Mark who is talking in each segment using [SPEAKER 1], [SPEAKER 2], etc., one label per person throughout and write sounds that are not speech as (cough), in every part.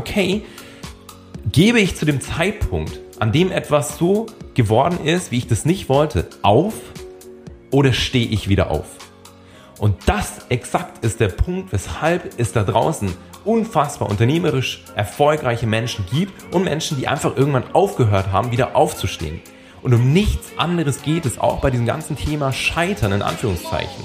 [SPEAKER 1] okay, gebe ich zu dem Zeitpunkt, an dem etwas so geworden ist, wie ich das nicht wollte, auf oder stehe ich wieder auf? Und das exakt ist der Punkt, weshalb es da draußen unfassbar unternehmerisch erfolgreiche Menschen gibt und Menschen, die einfach irgendwann aufgehört haben, wieder aufzustehen. Und um nichts anderes geht es auch bei diesem ganzen Thema Scheitern in Anführungszeichen.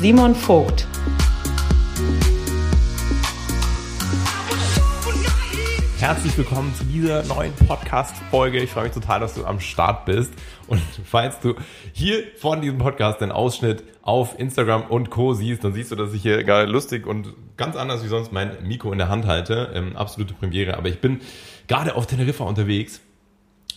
[SPEAKER 2] Simon Vogt.
[SPEAKER 1] Herzlich willkommen zu dieser neuen Podcast-Folge. Ich freue mich total, dass du am Start bist. Und (laughs) falls du hier von diesem Podcast den Ausschnitt auf Instagram und Co. siehst, dann siehst du, dass ich hier gar lustig und ganz anders wie sonst mein Mikro in der Hand halte. Ähm, absolute Premiere. Aber ich bin gerade auf Teneriffa unterwegs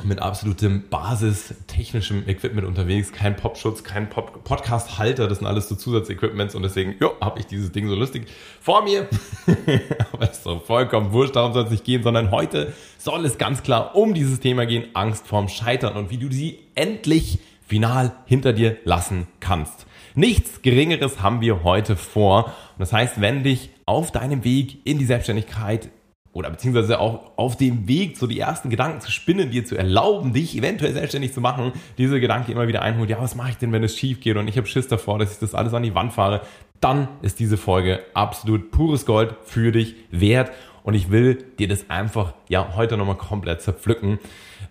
[SPEAKER 1] mit absolutem basistechnischem Equipment unterwegs, kein Popschutz, kein Pop Podcast-Halter, das sind alles so Zusatzequipments und deswegen, habe ich dieses Ding so lustig vor mir. (laughs) Aber es ist doch vollkommen wurscht, darum soll es nicht gehen, sondern heute soll es ganz klar um dieses Thema gehen, Angst vorm Scheitern und wie du sie endlich final hinter dir lassen kannst. Nichts Geringeres haben wir heute vor. Und das heißt, wenn dich auf deinem Weg in die Selbstständigkeit oder beziehungsweise auch auf dem Weg, so die ersten Gedanken zu spinnen, dir zu erlauben, dich eventuell selbstständig zu machen, diese Gedanken immer wieder einholt, ja, was mache ich denn, wenn es schief geht und ich habe Schiss davor, dass ich das alles an die Wand fahre, dann ist diese Folge absolut pures Gold für dich wert. Und ich will dir das einfach ja heute nochmal komplett zerpflücken,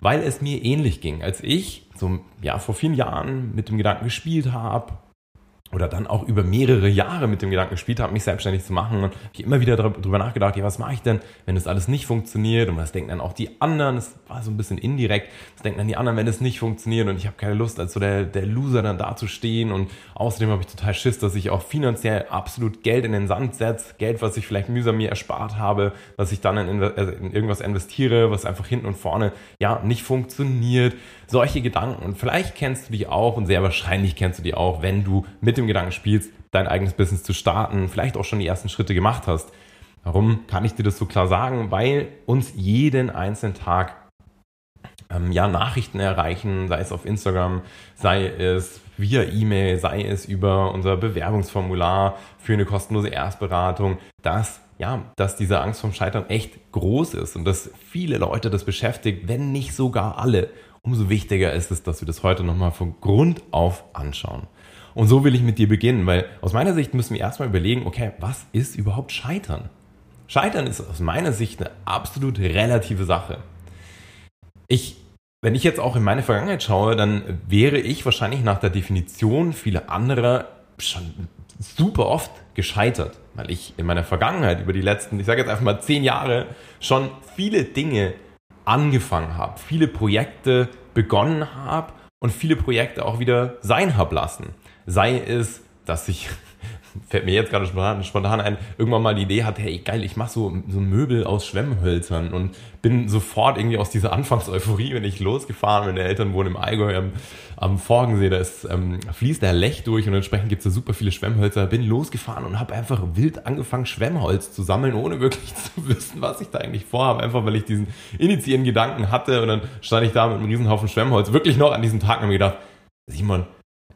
[SPEAKER 1] weil es mir ähnlich ging, als ich so ja vor vielen Jahren mit dem Gedanken gespielt habe, oder dann auch über mehrere Jahre mit dem Gedanken gespielt habe, mich selbstständig zu machen. Und ich immer wieder darüber nachgedacht, ja, was mache ich denn, wenn das alles nicht funktioniert? Und was denken dann auch die anderen? Das war so ein bisschen indirekt. Was denken dann die anderen, wenn es nicht funktioniert? Und ich habe keine Lust, als so der, der Loser dann da zu stehen. Und außerdem habe ich total Schiss, dass ich auch finanziell absolut Geld in den Sand setze. Geld, was ich vielleicht mühsam mir erspart habe, was ich dann in, also in irgendwas investiere, was einfach hinten und vorne, ja, nicht funktioniert. Solche Gedanken. Und vielleicht kennst du die auch und sehr wahrscheinlich kennst du die auch, wenn du mit dem Gedanken spielst, dein eigenes Business zu starten, vielleicht auch schon die ersten Schritte gemacht hast. Warum kann ich dir das so klar sagen? Weil uns jeden einzelnen Tag ähm, ja, Nachrichten erreichen, sei es auf Instagram, sei es via E-Mail, sei es über unser Bewerbungsformular für eine kostenlose Erstberatung, dass ja, dass diese Angst vom Scheitern echt groß ist und dass viele Leute das beschäftigt, wenn nicht sogar alle. Umso wichtiger ist es, dass wir das heute nochmal von Grund auf anschauen. Und so will ich mit dir beginnen, weil aus meiner Sicht müssen wir erstmal überlegen, okay, was ist überhaupt Scheitern? Scheitern ist aus meiner Sicht eine absolut relative Sache. Ich, wenn ich jetzt auch in meine Vergangenheit schaue, dann wäre ich wahrscheinlich nach der Definition vieler anderer schon super oft gescheitert, weil ich in meiner Vergangenheit über die letzten, ich sage jetzt einfach mal zehn Jahre, schon viele Dinge angefangen habe, viele Projekte begonnen habe und viele Projekte auch wieder sein habe lassen. Sei es, dass ich (laughs) fällt mir jetzt gerade spontan, spontan ein, irgendwann mal die Idee hatte, hey geil, ich mache so, so Möbel aus Schwemmhölzern und bin sofort irgendwie aus dieser (laughs) Anfangseuphorie, wenn ich losgefahren, meine Eltern wohnen im Allgäu am, am Forgensee, da ist, ähm, fließt der Lech durch und entsprechend gibt es da super viele Schwemmhölzer, bin losgefahren und habe einfach wild angefangen, Schwemmholz zu sammeln, ohne wirklich (laughs) zu wissen, was ich da eigentlich vorhabe, einfach weil ich diesen initiierenden Gedanken hatte und dann stand ich da mit einem Riesenhaufen Schwemmholz, wirklich noch an diesem Tag und mir gedacht, Simon,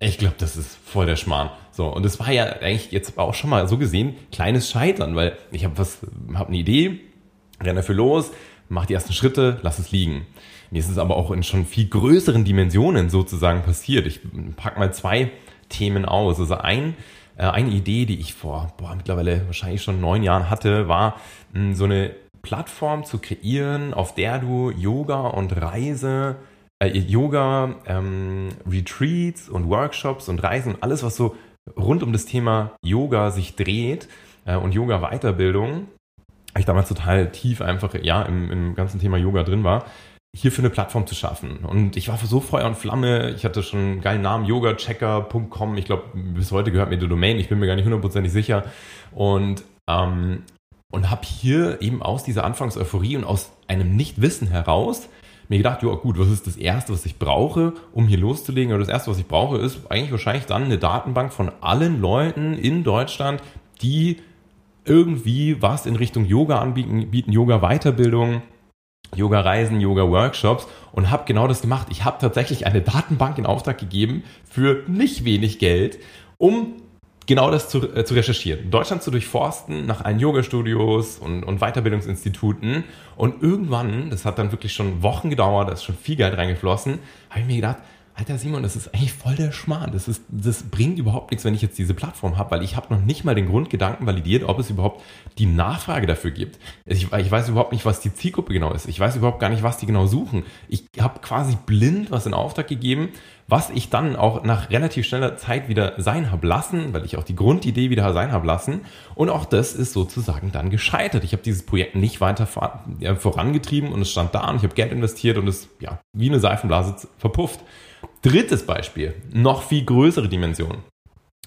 [SPEAKER 1] ich glaube, das ist voll der Schmarrn. So, und es war ja eigentlich jetzt auch schon mal so gesehen kleines Scheitern, weil ich habe was, habe eine Idee, renne dafür los, mach die ersten Schritte, lass es liegen. Mir ist es aber auch in schon viel größeren Dimensionen sozusagen passiert. Ich pack mal zwei Themen aus. Also ein, äh, eine Idee, die ich vor boah, mittlerweile wahrscheinlich schon neun Jahren hatte, war mh, so eine Plattform zu kreieren, auf der du Yoga und Reise äh, Yoga, ähm, Retreats und Workshops und Reisen, alles, was so rund um das Thema Yoga sich dreht äh, und Yoga-Weiterbildung, ich damals total tief einfach ja im, im ganzen Thema Yoga drin war, hierfür eine Plattform zu schaffen. Und ich war für so Feuer und Flamme. Ich hatte schon einen geilen Namen, yogachecker.com. Ich glaube, bis heute gehört mir die Domain. Ich bin mir gar nicht hundertprozentig sicher. Und, ähm, und habe hier eben aus dieser Anfangseuphorie und aus einem Nichtwissen heraus mir gedacht, ja gut, was ist das Erste, was ich brauche, um hier loszulegen? Oder das Erste, was ich brauche, ist eigentlich wahrscheinlich dann eine Datenbank von allen Leuten in Deutschland, die irgendwie was in Richtung Yoga anbieten, bieten Yoga-Weiterbildung, Yoga-Reisen, Yoga-Workshops und habe genau das gemacht. Ich habe tatsächlich eine Datenbank in Auftrag gegeben für nicht wenig Geld, um genau das zu, äh, zu recherchieren. Deutschland zu durchforsten nach allen Yoga-Studios und, und Weiterbildungsinstituten. Und irgendwann, das hat dann wirklich schon Wochen gedauert, da ist schon viel Geld reingeflossen, habe ich mir gedacht, Alter Simon, das ist eigentlich voll der Schmarrn. Das, ist, das bringt überhaupt nichts, wenn ich jetzt diese Plattform habe, weil ich habe noch nicht mal den Grundgedanken validiert, ob es überhaupt die Nachfrage dafür gibt. Ich, ich, weiß überhaupt nicht, was die Zielgruppe genau ist. Ich weiß überhaupt gar nicht, was die genau suchen. Ich habe quasi blind was in Auftrag gegeben, was ich dann auch nach relativ schneller Zeit wieder sein habe lassen, weil ich auch die Grundidee wieder sein habe lassen. Und auch das ist sozusagen dann gescheitert. Ich habe dieses Projekt nicht weiter vorangetrieben und es stand da und ich habe Geld investiert und es ja wie eine Seifenblase verpufft. Drittes Beispiel, noch viel größere Dimension.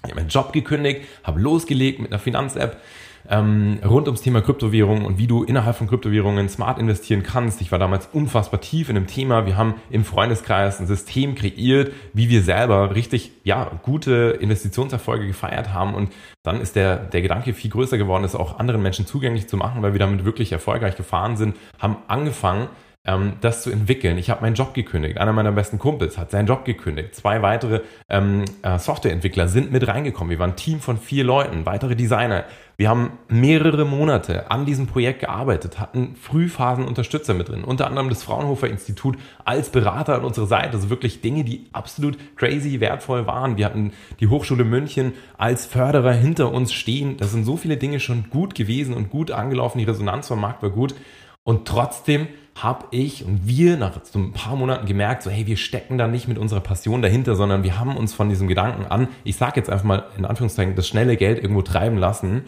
[SPEAKER 1] Ich habe meinen Job gekündigt, habe losgelegt mit einer Finanz-App ähm, rund ums Thema Kryptowährungen und wie du innerhalb von Kryptowährungen smart investieren kannst. Ich war damals unfassbar tief in dem Thema. Wir haben im Freundeskreis ein System kreiert, wie wir selber richtig ja, gute Investitionserfolge gefeiert haben. Und dann ist der, der Gedanke viel größer geworden, es auch anderen Menschen zugänglich zu machen, weil wir damit wirklich erfolgreich gefahren sind, haben angefangen, ähm, das zu entwickeln. Ich habe meinen Job gekündigt. Einer meiner besten Kumpels hat seinen Job gekündigt. Zwei weitere ähm, äh, Softwareentwickler sind mit reingekommen. Wir waren ein Team von vier Leuten, weitere Designer. Wir haben mehrere Monate an diesem Projekt gearbeitet, hatten Frühphasenunterstützer mit drin, unter anderem das Fraunhofer Institut als Berater an unserer Seite. Also wirklich Dinge, die absolut crazy wertvoll waren. Wir hatten die Hochschule München als Förderer hinter uns stehen. Das sind so viele Dinge schon gut gewesen und gut angelaufen. Die Resonanz vom Markt war gut. Und trotzdem habe ich und wir nach so ein paar Monaten gemerkt, so hey, wir stecken da nicht mit unserer Passion dahinter, sondern wir haben uns von diesem Gedanken an, ich sage jetzt einfach mal in Anführungszeichen, das schnelle Geld irgendwo treiben lassen.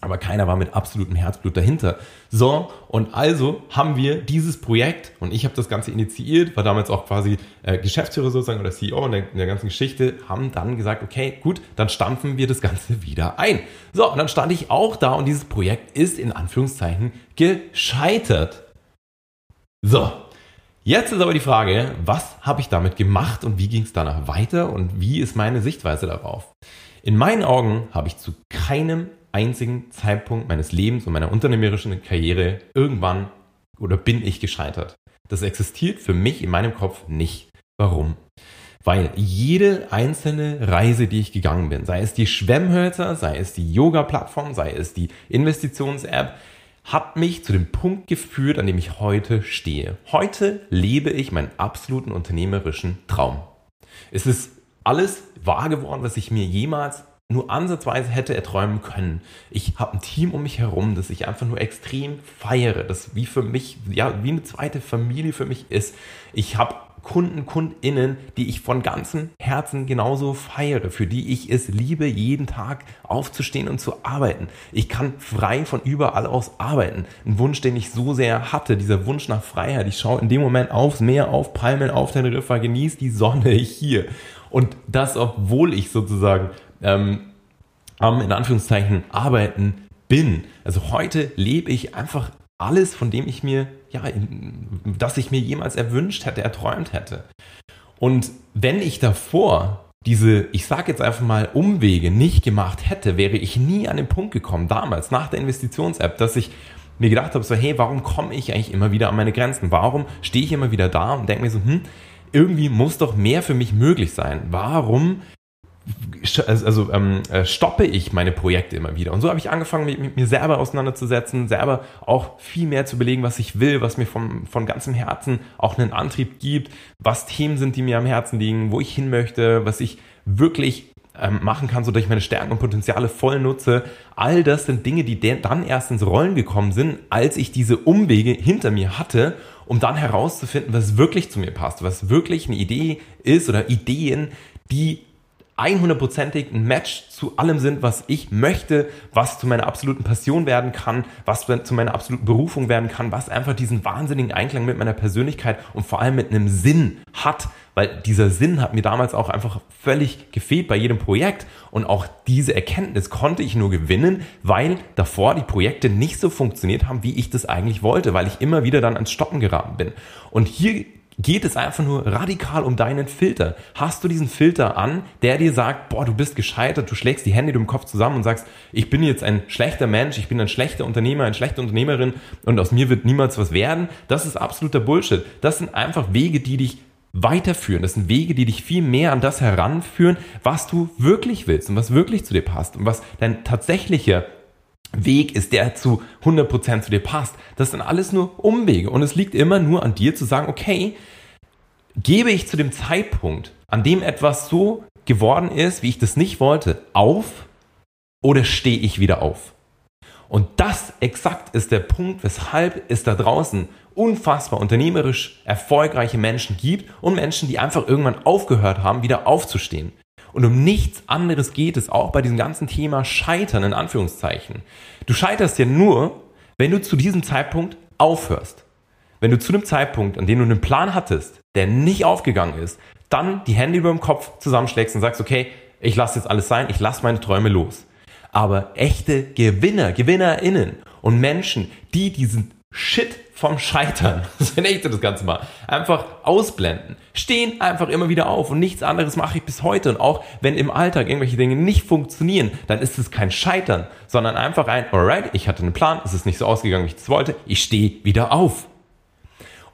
[SPEAKER 1] Aber keiner war mit absolutem Herzblut dahinter. So, und also haben wir dieses Projekt und ich habe das Ganze initiiert, war damals auch quasi äh, Geschäftsführer sozusagen oder CEO in der, in der ganzen Geschichte, haben dann gesagt, okay, gut, dann stampfen wir das Ganze wieder ein. So, und dann stand ich auch da und dieses Projekt ist in Anführungszeichen gescheitert. So, jetzt ist aber die Frage, was habe ich damit gemacht und wie ging es danach weiter und wie ist meine Sichtweise darauf? In meinen Augen habe ich zu keinem einzigen Zeitpunkt meines Lebens und meiner unternehmerischen Karriere irgendwann oder bin ich gescheitert. Das existiert für mich in meinem Kopf nicht. Warum? Weil jede einzelne Reise, die ich gegangen bin, sei es die Schwemmhölzer, sei es die Yoga-Plattform, sei es die Investitions-App, hat mich zu dem Punkt geführt, an dem ich heute stehe. Heute lebe ich meinen absoluten unternehmerischen Traum. Es ist alles wahr geworden, was ich mir jemals nur ansatzweise hätte erträumen können. Ich habe ein Team um mich herum, das ich einfach nur extrem feiere, das wie für mich, ja, wie eine zweite Familie für mich ist. Ich habe Kunden, Kundinnen, die ich von ganzem Herzen genauso feiere, für die ich es liebe, jeden Tag aufzustehen und zu arbeiten. Ich kann frei von überall aus arbeiten. Ein Wunsch, den ich so sehr hatte, dieser Wunsch nach Freiheit. Ich schaue in dem Moment aufs Meer, auf Palmen, auf den Riffer, genieße die Sonne hier. Und das, obwohl ich sozusagen ähm, am, in Anführungszeichen, Arbeiten bin. Also heute lebe ich einfach alles, von dem ich mir, ja, das ich mir jemals erwünscht hätte, erträumt hätte. Und wenn ich davor diese, ich sage jetzt einfach mal, Umwege nicht gemacht hätte, wäre ich nie an den Punkt gekommen, damals, nach der Investitions-App, dass ich mir gedacht habe, so, hey, warum komme ich eigentlich immer wieder an meine Grenzen? Warum stehe ich immer wieder da und denke mir so, hm, irgendwie muss doch mehr für mich möglich sein. Warum also, also ähm, äh, stoppe ich meine Projekte immer wieder. Und so habe ich angefangen, mich mit mir selber auseinanderzusetzen, selber auch viel mehr zu belegen, was ich will, was mir vom, von ganzem Herzen auch einen Antrieb gibt, was Themen sind, die mir am Herzen liegen, wo ich hin möchte, was ich wirklich ähm, machen kann, sodass ich meine Stärken und Potenziale voll nutze. All das sind Dinge, die dann erst ins Rollen gekommen sind, als ich diese Umwege hinter mir hatte, um dann herauszufinden, was wirklich zu mir passt, was wirklich eine Idee ist oder Ideen, die 100%ig ein Match zu allem sind, was ich möchte, was zu meiner absoluten Passion werden kann, was zu meiner absoluten Berufung werden kann, was einfach diesen wahnsinnigen Einklang mit meiner Persönlichkeit und vor allem mit einem Sinn hat, weil dieser Sinn hat mir damals auch einfach völlig gefehlt bei jedem Projekt und auch diese Erkenntnis konnte ich nur gewinnen, weil davor die Projekte nicht so funktioniert haben, wie ich das eigentlich wollte, weil ich immer wieder dann ans Stoppen geraten bin. Und hier geht es einfach nur radikal um deinen Filter. Hast du diesen Filter an, der dir sagt, boah, du bist gescheitert, du schlägst die Hände im Kopf zusammen und sagst, ich bin jetzt ein schlechter Mensch, ich bin ein schlechter Unternehmer, eine schlechte Unternehmerin und aus mir wird niemals was werden. Das ist absoluter Bullshit. Das sind einfach Wege, die dich weiterführen. Das sind Wege, die dich viel mehr an das heranführen, was du wirklich willst und was wirklich zu dir passt und was dein tatsächlicher Weg ist, der zu 100% zu dir passt. Das sind alles nur Umwege und es liegt immer nur an dir zu sagen, okay, gebe ich zu dem Zeitpunkt, an dem etwas so geworden ist, wie ich das nicht wollte, auf oder stehe ich wieder auf? Und das exakt ist der Punkt, weshalb es da draußen unfassbar unternehmerisch erfolgreiche Menschen gibt und Menschen, die einfach irgendwann aufgehört haben, wieder aufzustehen. Und um nichts anderes geht es auch bei diesem ganzen Thema Scheitern in Anführungszeichen. Du scheiterst ja nur, wenn du zu diesem Zeitpunkt aufhörst. Wenn du zu dem Zeitpunkt, an dem du einen Plan hattest, der nicht aufgegangen ist, dann die Hände über dem Kopf zusammenschlägst und sagst, okay, ich lasse jetzt alles sein, ich lasse meine Träume los. Aber echte Gewinner, GewinnerInnen und Menschen, die diesen Shit vom Scheitern, (laughs) so nenne ich das Ganze mal, einfach ausblenden. Stehen einfach immer wieder auf und nichts anderes mache ich bis heute. Und auch wenn im Alltag irgendwelche Dinge nicht funktionieren, dann ist es kein Scheitern, sondern einfach ein, alright, ich hatte einen Plan, es ist nicht so ausgegangen, wie ich es wollte, ich stehe wieder auf.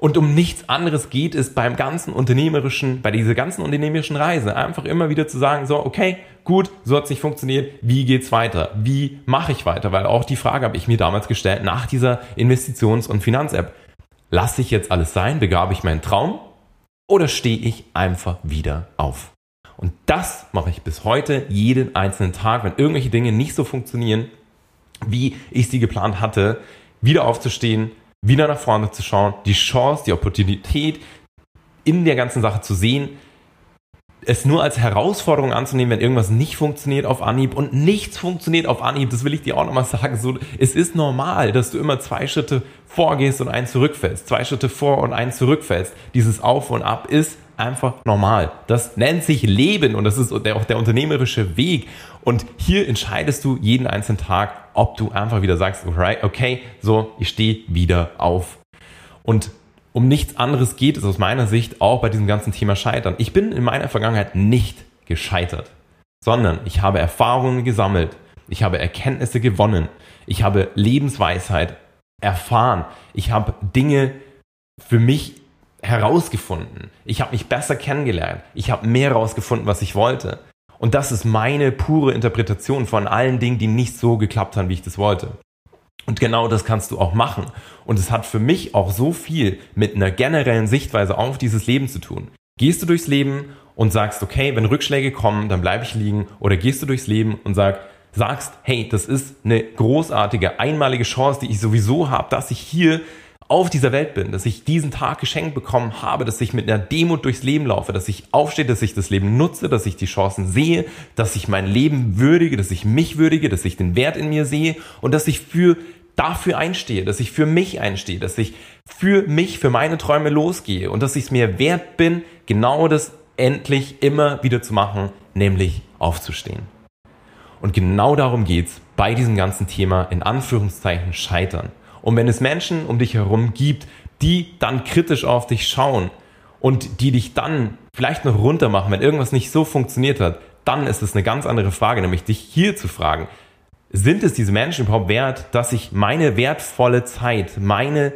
[SPEAKER 1] Und um nichts anderes geht es beim ganzen unternehmerischen, bei dieser ganzen unternehmerischen Reise. Einfach immer wieder zu sagen, so, okay, gut, so hat es nicht funktioniert, wie geht's weiter? Wie mache ich weiter? Weil auch die Frage habe ich mir damals gestellt nach dieser Investitions- und Finanz-App. Lasse ich jetzt alles sein, begrabe ich meinen Traum oder stehe ich einfach wieder auf? Und das mache ich bis heute jeden einzelnen Tag, wenn irgendwelche Dinge nicht so funktionieren, wie ich sie geplant hatte, wieder aufzustehen, wieder nach vorne zu schauen, die Chance, die Opportunität in der ganzen Sache zu sehen, es nur als Herausforderung anzunehmen, wenn irgendwas nicht funktioniert auf Anhieb und nichts funktioniert auf Anhieb, das will ich dir auch nochmal sagen. So, es ist normal, dass du immer zwei Schritte vorgehst und einen zurückfällst, zwei Schritte vor und einen zurückfällst. Dieses Auf und Ab ist einfach normal. Das nennt sich Leben und das ist auch der unternehmerische Weg. Und hier entscheidest du jeden einzelnen Tag, ob du einfach wieder sagst, okay, so, ich stehe wieder auf. Und um nichts anderes geht es aus meiner Sicht auch bei diesem ganzen Thema Scheitern. Ich bin in meiner Vergangenheit nicht gescheitert, sondern ich habe Erfahrungen gesammelt, ich habe Erkenntnisse gewonnen, ich habe Lebensweisheit erfahren, ich habe Dinge für mich herausgefunden, ich habe mich besser kennengelernt, ich habe mehr herausgefunden, was ich wollte. Und das ist meine pure Interpretation von allen Dingen, die nicht so geklappt haben, wie ich das wollte. Und genau das kannst du auch machen. Und es hat für mich auch so viel mit einer generellen Sichtweise auf dieses Leben zu tun. Gehst du durchs Leben und sagst, okay, wenn Rückschläge kommen, dann bleibe ich liegen. Oder gehst du durchs Leben und sag, sagst, hey, das ist eine großartige, einmalige Chance, die ich sowieso habe, dass ich hier auf dieser Welt bin, dass ich diesen Tag geschenkt bekommen habe, dass ich mit einer Demut durchs Leben laufe, dass ich aufstehe, dass ich das Leben nutze, dass ich die Chancen sehe, dass ich mein Leben würdige, dass ich mich würdige, dass ich den Wert in mir sehe und dass ich für dafür einstehe, dass ich für mich einstehe, dass ich für mich, für meine Träume losgehe und dass ich es mir wert bin, genau das endlich immer wieder zu machen, nämlich aufzustehen. Und genau darum geht's bei diesem ganzen Thema in Anführungszeichen scheitern. Und wenn es Menschen um dich herum gibt, die dann kritisch auf dich schauen und die dich dann vielleicht noch runter machen, wenn irgendwas nicht so funktioniert hat, dann ist es eine ganz andere Frage, nämlich dich hier zu fragen, sind es diese Menschen überhaupt wert, dass ich meine wertvolle Zeit, meine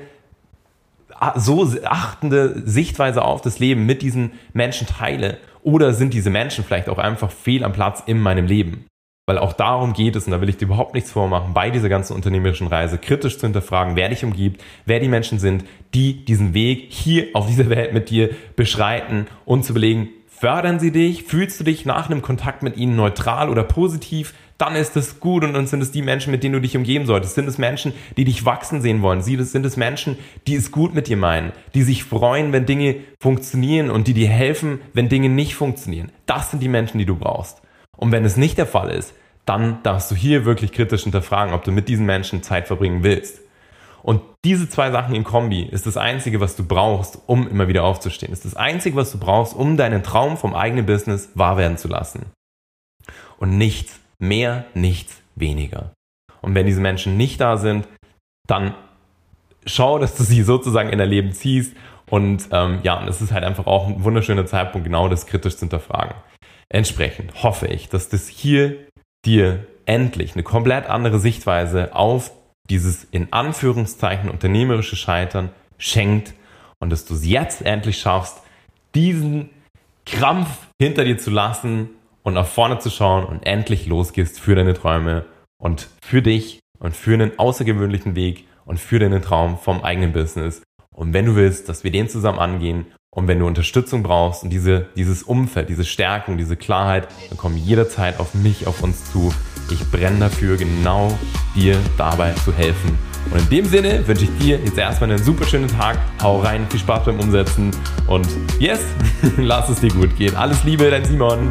[SPEAKER 1] so achtende Sichtweise auf das Leben mit diesen Menschen teile? Oder sind diese Menschen vielleicht auch einfach fehl am Platz in meinem Leben? Weil auch darum geht es, und da will ich dir überhaupt nichts vormachen, bei dieser ganzen unternehmerischen Reise kritisch zu hinterfragen, wer dich umgibt, wer die Menschen sind, die diesen Weg hier auf dieser Welt mit dir beschreiten und zu überlegen, fördern sie dich, fühlst du dich nach einem Kontakt mit ihnen neutral oder positiv, dann ist es gut und dann sind es die Menschen, mit denen du dich umgeben solltest. Sind es Menschen, die dich wachsen sehen wollen? Sind es Menschen, die es gut mit dir meinen, die sich freuen, wenn Dinge funktionieren und die dir helfen, wenn Dinge nicht funktionieren? Das sind die Menschen, die du brauchst. Und wenn es nicht der Fall ist, dann darfst du hier wirklich kritisch hinterfragen, ob du mit diesen Menschen Zeit verbringen willst. Und diese zwei Sachen in Kombi ist das Einzige, was du brauchst, um immer wieder aufzustehen. Ist das Einzige, was du brauchst, um deinen Traum vom eigenen Business wahr werden zu lassen. Und nichts mehr, nichts weniger. Und wenn diese Menschen nicht da sind, dann schau, dass du sie sozusagen in dein Leben ziehst. Und ähm, ja, und es ist halt einfach auch ein wunderschöner Zeitpunkt, genau das kritisch zu hinterfragen. Entsprechend hoffe ich, dass das hier dir endlich eine komplett andere Sichtweise auf dieses in Anführungszeichen unternehmerische Scheitern schenkt und dass du es jetzt endlich schaffst, diesen Krampf hinter dir zu lassen und nach vorne zu schauen und endlich losgehst für deine Träume und für dich und für einen außergewöhnlichen Weg und für deinen Traum vom eigenen Business. Und wenn du willst, dass wir den zusammen angehen und wenn du Unterstützung brauchst und diese, dieses Umfeld, diese Stärkung, diese Klarheit, dann komm jederzeit auf mich, auf uns zu. Ich brenne dafür, genau dir dabei zu helfen. Und in dem Sinne wünsche ich dir jetzt erstmal einen super schönen Tag. Hau rein, viel Spaß beim Umsetzen und yes, (laughs) lass es dir gut gehen. Alles Liebe, dein Simon.